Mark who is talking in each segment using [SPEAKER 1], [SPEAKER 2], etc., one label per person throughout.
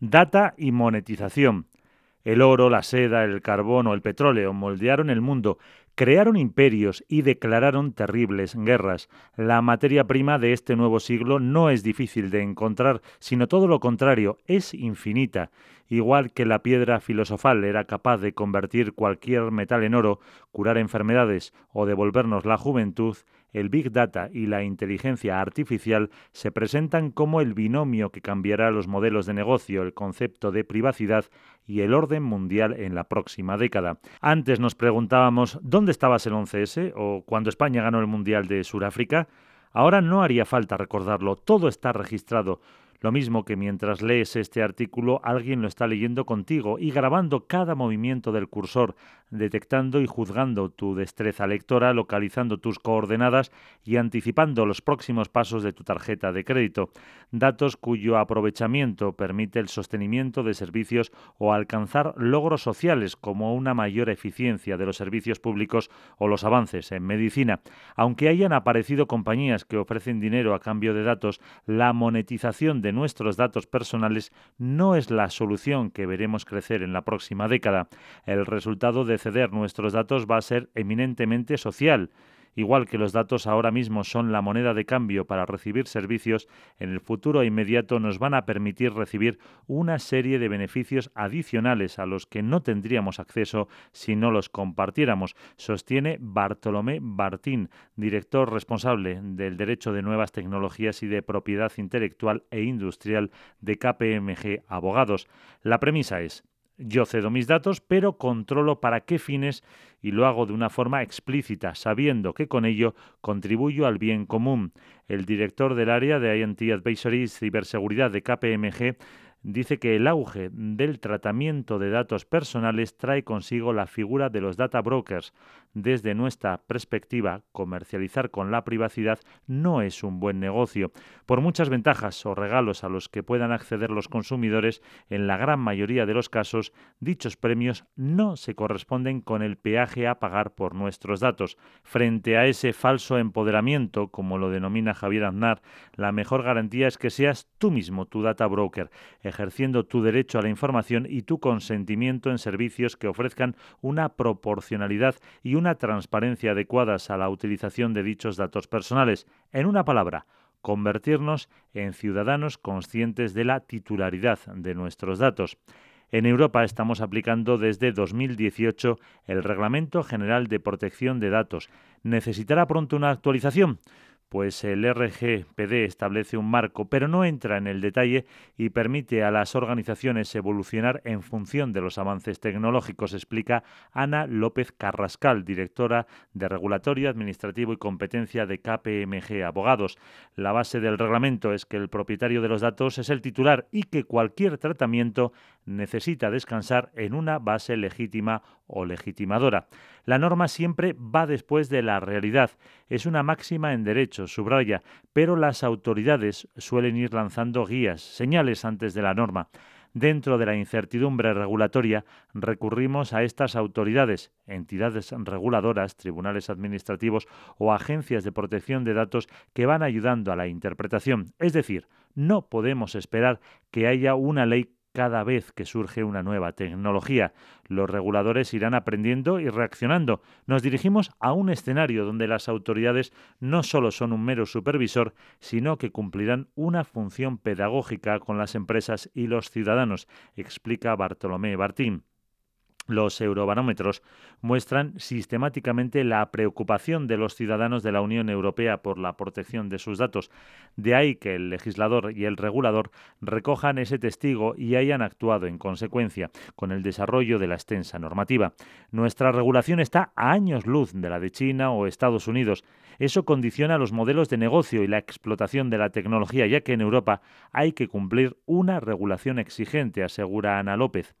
[SPEAKER 1] Data y monetización. El oro, la seda, el carbón o el petróleo moldearon el mundo, crearon imperios y declararon terribles guerras. La materia prima de este nuevo siglo no es difícil de encontrar, sino todo lo contrario, es infinita. Igual que la piedra filosofal era capaz de convertir cualquier metal en oro, curar enfermedades o devolvernos la juventud, el Big Data y la inteligencia artificial se presentan como el binomio que cambiará los modelos de negocio, el concepto de privacidad y el orden mundial en la próxima década. Antes nos preguntábamos ¿dónde estabas el 11S o cuando España ganó el Mundial de Sudáfrica? Ahora no haría falta recordarlo, todo está registrado. Lo mismo que mientras lees este artículo alguien lo está leyendo contigo y grabando cada movimiento del cursor, detectando y juzgando tu destreza lectora, localizando tus coordenadas y anticipando los próximos pasos de tu tarjeta de crédito, datos cuyo aprovechamiento permite el sostenimiento de servicios o alcanzar logros sociales como una mayor eficiencia de los servicios públicos o los avances en medicina. Aunque hayan aparecido compañías que ofrecen dinero a cambio de datos, la monetización de nuestros datos personales no es la solución que veremos crecer en la próxima década. El resultado de ceder nuestros datos va a ser eminentemente social. Igual que los datos ahora mismo son la moneda de cambio para recibir servicios, en el futuro inmediato nos van a permitir recibir una serie de beneficios adicionales a los que no tendríamos acceso si no los compartiéramos, sostiene Bartolomé Bartín, director responsable del Derecho de Nuevas Tecnologías y de Propiedad Intelectual e Industrial de KPMG Abogados. La premisa es yo cedo mis datos, pero controlo para qué fines y lo hago de una forma explícita, sabiendo que con ello contribuyo al bien común. El director del área de INT Advisory y Ciberseguridad de KPMG dice que el auge del tratamiento de datos personales trae consigo la figura de los data brokers. Desde nuestra perspectiva, comercializar con la privacidad no es un buen negocio. Por muchas ventajas o regalos a los que puedan acceder los consumidores, en la gran mayoría de los casos, dichos premios no se corresponden con el peaje a pagar por nuestros datos. Frente a ese falso empoderamiento, como lo denomina Javier Aznar, la mejor garantía es que seas tú mismo tu data broker ejerciendo tu derecho a la información y tu consentimiento en servicios que ofrezcan una proporcionalidad y una transparencia adecuadas a la utilización de dichos datos personales. En una palabra, convertirnos en ciudadanos conscientes de la titularidad de nuestros datos. En Europa estamos aplicando desde 2018 el Reglamento General de Protección de Datos. ¿Necesitará pronto una actualización? Pues el RGPD establece un marco, pero no entra en el detalle y permite a las organizaciones evolucionar en función de los avances tecnológicos, explica Ana López Carrascal, directora de Regulatorio, Administrativo y Competencia de KPMG Abogados. La base del reglamento es que el propietario de los datos es el titular y que cualquier tratamiento necesita descansar en una base legítima o legitimadora. La norma siempre va después de la realidad. Es una máxima en derecho, subraya, pero las autoridades suelen ir lanzando guías, señales antes de la norma. Dentro de la incertidumbre regulatoria, recurrimos a estas autoridades, entidades reguladoras, tribunales administrativos o agencias de protección de datos que van ayudando a la interpretación. Es decir, no podemos esperar que haya una ley cada vez que surge una nueva tecnología. Los reguladores irán aprendiendo y reaccionando. Nos dirigimos a un escenario donde las autoridades no solo son un mero supervisor, sino que cumplirán una función pedagógica con las empresas y los ciudadanos, explica Bartolomé Bartín. Los eurobarómetros muestran sistemáticamente la preocupación de los ciudadanos de la Unión Europea por la protección de sus datos. De ahí que el legislador y el regulador recojan ese testigo y hayan actuado en consecuencia con el desarrollo de la extensa normativa. Nuestra regulación está a años luz de la de China o Estados Unidos. Eso condiciona los modelos de negocio y la explotación de la tecnología, ya que en Europa hay que cumplir una regulación exigente, asegura Ana López.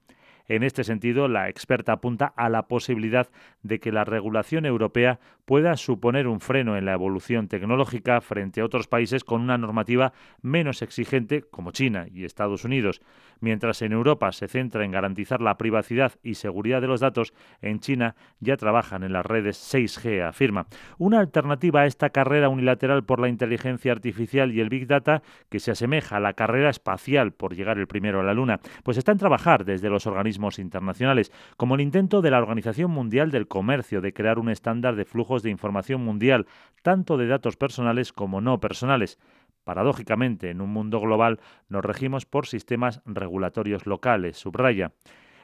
[SPEAKER 1] En este sentido, la experta apunta a la posibilidad de que la regulación europea pueda suponer un freno en la evolución tecnológica frente a otros países con una normativa menos exigente como China y Estados Unidos. Mientras en Europa se centra en garantizar la privacidad y seguridad de los datos, en China ya trabajan en las redes 6G, afirma. Una alternativa a esta carrera unilateral por la inteligencia artificial y el Big Data, que se asemeja a la carrera espacial por llegar el primero a la Luna, pues está en trabajar desde los organismos internacionales, como el intento de la Organización Mundial del Comercio de crear un estándar de flujos de información mundial, tanto de datos personales como no personales. Paradójicamente, en un mundo global nos regimos por sistemas regulatorios locales, subraya.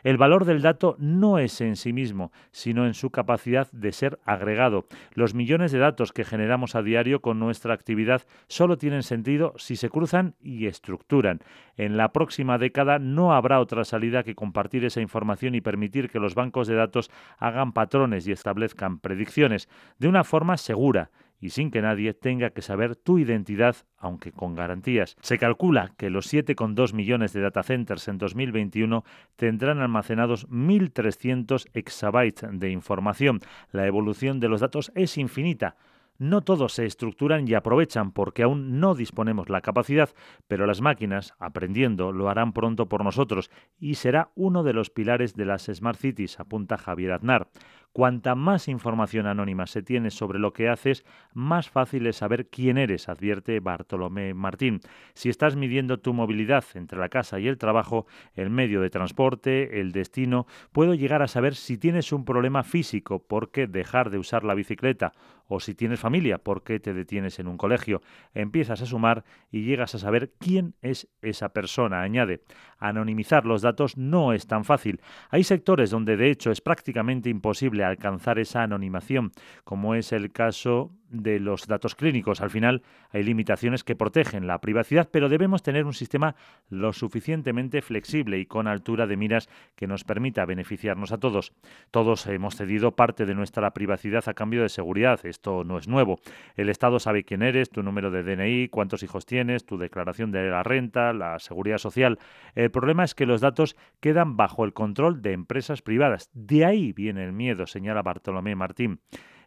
[SPEAKER 1] El valor del dato no es en sí mismo, sino en su capacidad de ser agregado. Los millones de datos que generamos a diario con nuestra actividad solo tienen sentido si se cruzan y estructuran. En la próxima década no habrá otra salida que compartir esa información y permitir que los bancos de datos hagan patrones y establezcan predicciones de una forma segura y sin que nadie tenga que saber tu identidad, aunque con garantías. Se calcula que los 7,2 millones de data centers en 2021 tendrán almacenados 1.300 exabytes de información. La evolución de los datos es infinita. No todos se estructuran y aprovechan porque aún no disponemos la capacidad, pero las máquinas, aprendiendo, lo harán pronto por nosotros y será uno de los pilares de las Smart Cities, apunta Javier Aznar. Cuanta más información anónima se tiene sobre lo que haces, más fácil es saber quién eres, advierte Bartolomé Martín. Si estás midiendo tu movilidad entre la casa y el trabajo, el medio de transporte, el destino, puedo llegar a saber si tienes un problema físico, por qué dejar de usar la bicicleta, o si tienes familia, por qué te detienes en un colegio. Empiezas a sumar y llegas a saber quién es esa persona, añade. Anonimizar los datos no es tan fácil. Hay sectores donde de hecho es prácticamente imposible alcanzar esa anonimación, como es el caso de los datos clínicos. Al final hay limitaciones que protegen la privacidad, pero debemos tener un sistema lo suficientemente flexible y con altura de miras que nos permita beneficiarnos a todos. Todos hemos cedido parte de nuestra privacidad a cambio de seguridad. Esto no es nuevo. El Estado sabe quién eres, tu número de DNI, cuántos hijos tienes, tu declaración de la renta, la seguridad social. El problema es que los datos quedan bajo el control de empresas privadas. De ahí viene el miedo, señala Bartolomé Martín.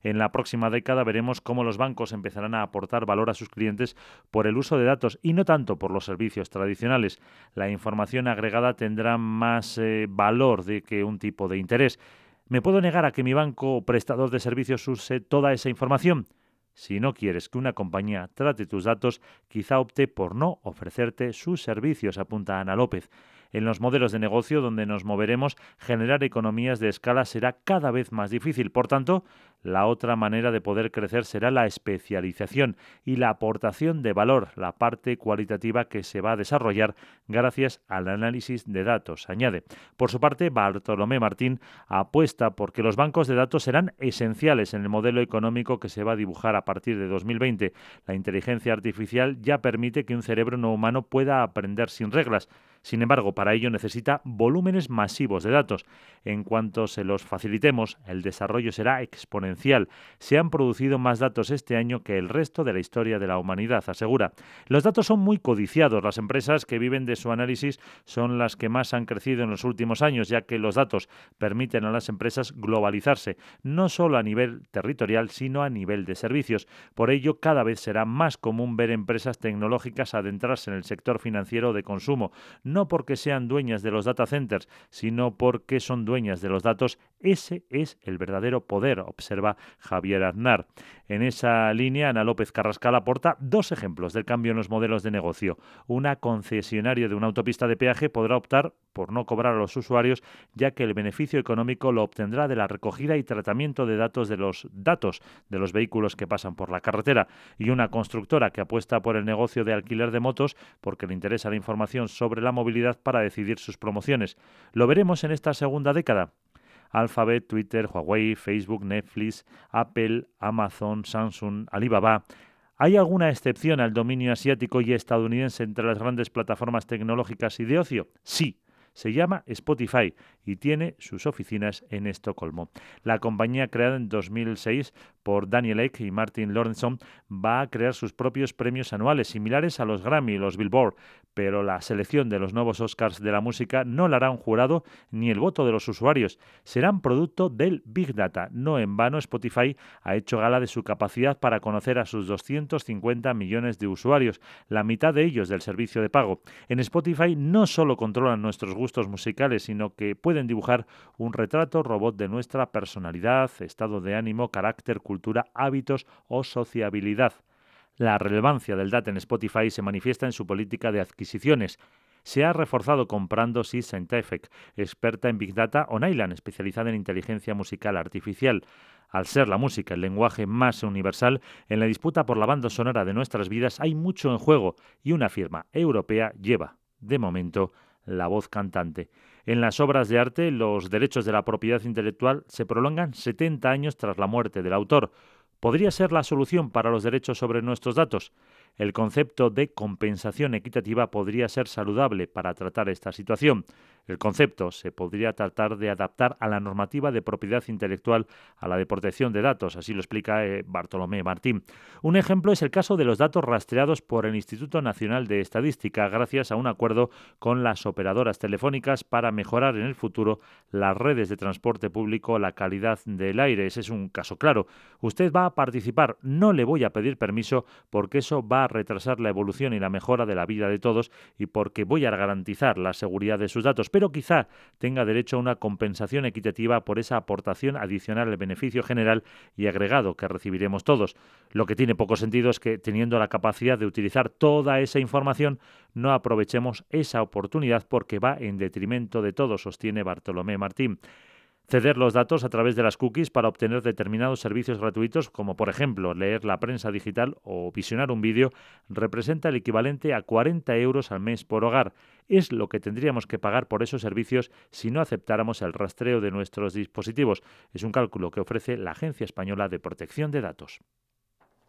[SPEAKER 1] En la próxima década veremos cómo los bancos empezarán a aportar valor a sus clientes por el uso de datos y no tanto por los servicios tradicionales. La información agregada tendrá más eh, valor de que un tipo de interés. ¿Me puedo negar a que mi banco o prestador de servicios use toda esa información? Si no quieres que una compañía trate tus datos, quizá opte por no ofrecerte sus servicios, apunta Ana López. En los modelos de negocio donde nos moveremos, generar economías de escala será cada vez más difícil. Por tanto, la otra manera de poder crecer será la especialización y la aportación de valor, la parte cualitativa que se va a desarrollar gracias al análisis de datos, añade. Por su parte, Bartolomé Martín apuesta porque los bancos de datos serán esenciales en el modelo económico que se va a dibujar a partir de 2020. La inteligencia artificial ya permite que un cerebro no humano pueda aprender sin reglas. Sin embargo, para ello necesita volúmenes masivos de datos. En cuanto se los facilitemos, el desarrollo será exponencial. Se han producido más datos este año que el resto de la historia de la humanidad, asegura. Los datos son muy codiciados. Las empresas que viven de su análisis son las que más han crecido en los últimos años, ya que los datos permiten a las empresas globalizarse, no solo a nivel territorial, sino a nivel de servicios. Por ello, cada vez será más común ver empresas tecnológicas adentrarse en el sector financiero de consumo no porque sean dueñas de los data centers, sino porque son dueñas de los datos. Ese es el verdadero poder, observa Javier Aznar. En esa línea, Ana López Carrascal aporta dos ejemplos del cambio en los modelos de negocio. Una concesionaria de una autopista de peaje podrá optar por no cobrar a los usuarios, ya que el beneficio económico lo obtendrá de la recogida y tratamiento de datos de los datos de los vehículos que pasan por la carretera. Y una constructora que apuesta por el negocio de alquiler de motos porque le interesa la información sobre la movilidad para decidir sus promociones. Lo veremos en esta segunda década. Alphabet, Twitter, Huawei, Facebook, Netflix, Apple, Amazon, Samsung, Alibaba. ¿Hay alguna excepción al dominio asiático y estadounidense entre las grandes plataformas tecnológicas y de ocio? Sí, se llama Spotify y tiene sus oficinas en Estocolmo. La compañía creada en 2006 por Daniel Ek y Martin Lorenson, va a crear sus propios premios anuales, similares a los Grammy y los Billboard, pero la selección de los nuevos Oscars de la música no la hará un jurado ni el voto de los usuarios. Serán producto del Big Data. No en vano Spotify ha hecho gala de su capacidad para conocer a sus 250 millones de usuarios, la mitad de ellos del servicio de pago. En Spotify no solo controlan nuestros gustos musicales, sino que pueden dibujar un retrato robot de nuestra personalidad, estado de ánimo, carácter, cultura, hábitos o sociabilidad. La relevancia del data en Spotify se manifiesta en su política de adquisiciones. Se ha reforzado comprando Sea Scientific, experta en Big Data, o Nyland, especializada en inteligencia musical artificial. Al ser la música el lenguaje más universal, en la disputa por la banda sonora de nuestras vidas hay mucho en juego y una firma europea lleva, de momento, la voz cantante. En las obras de arte, los derechos de la propiedad intelectual se prolongan 70 años tras la muerte del autor, podría ser la solución para los derechos sobre nuestros datos. El concepto de compensación equitativa podría ser saludable para tratar esta situación. El concepto se podría tratar de adaptar a la normativa de propiedad intelectual a la de protección de datos, así lo explica eh, Bartolomé Martín. Un ejemplo es el caso de los datos rastreados por el Instituto Nacional de Estadística gracias a un acuerdo con las operadoras telefónicas para mejorar en el futuro las redes de transporte público, la calidad del aire. Ese es un caso claro. Usted va a participar, no le voy a pedir permiso porque eso va a retrasar la evolución y la mejora de la vida de todos y porque voy a garantizar la seguridad de sus datos pero quizá tenga derecho a una compensación equitativa por esa aportación adicional al beneficio general y agregado que recibiremos todos. Lo que tiene poco sentido es que, teniendo la capacidad de utilizar toda esa información, no aprovechemos esa oportunidad porque va en detrimento de todos, sostiene Bartolomé Martín ceder los datos a través de las cookies para obtener determinados servicios gratuitos, como por ejemplo leer la prensa digital o visionar un vídeo, representa el equivalente a 40 euros al mes por hogar. Es lo que tendríamos que pagar por esos servicios si no aceptáramos el rastreo de nuestros dispositivos. Es un cálculo que ofrece la Agencia Española de Protección de Datos.